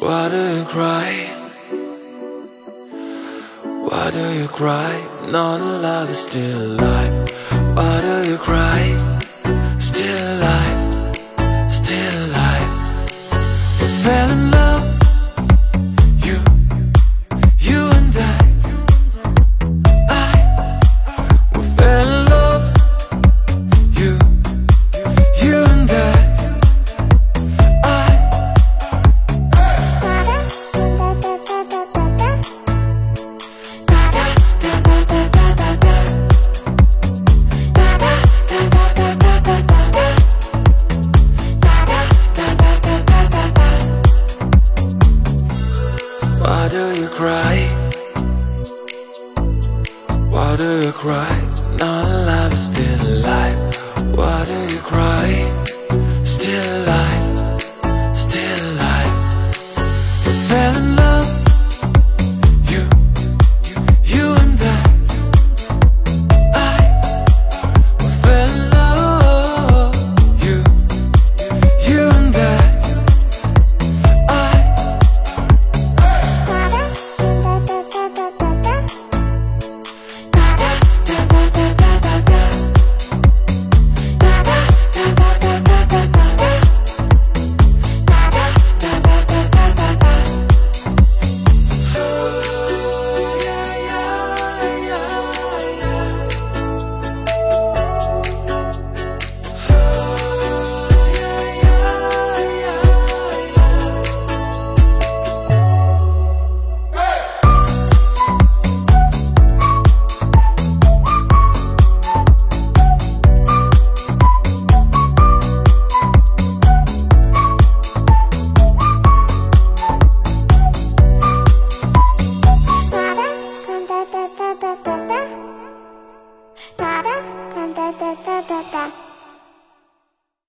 What do you cry? Why do you cry? No, the love is still alive. Why do you cry? Still alive. Why do you cry? Why do you cry?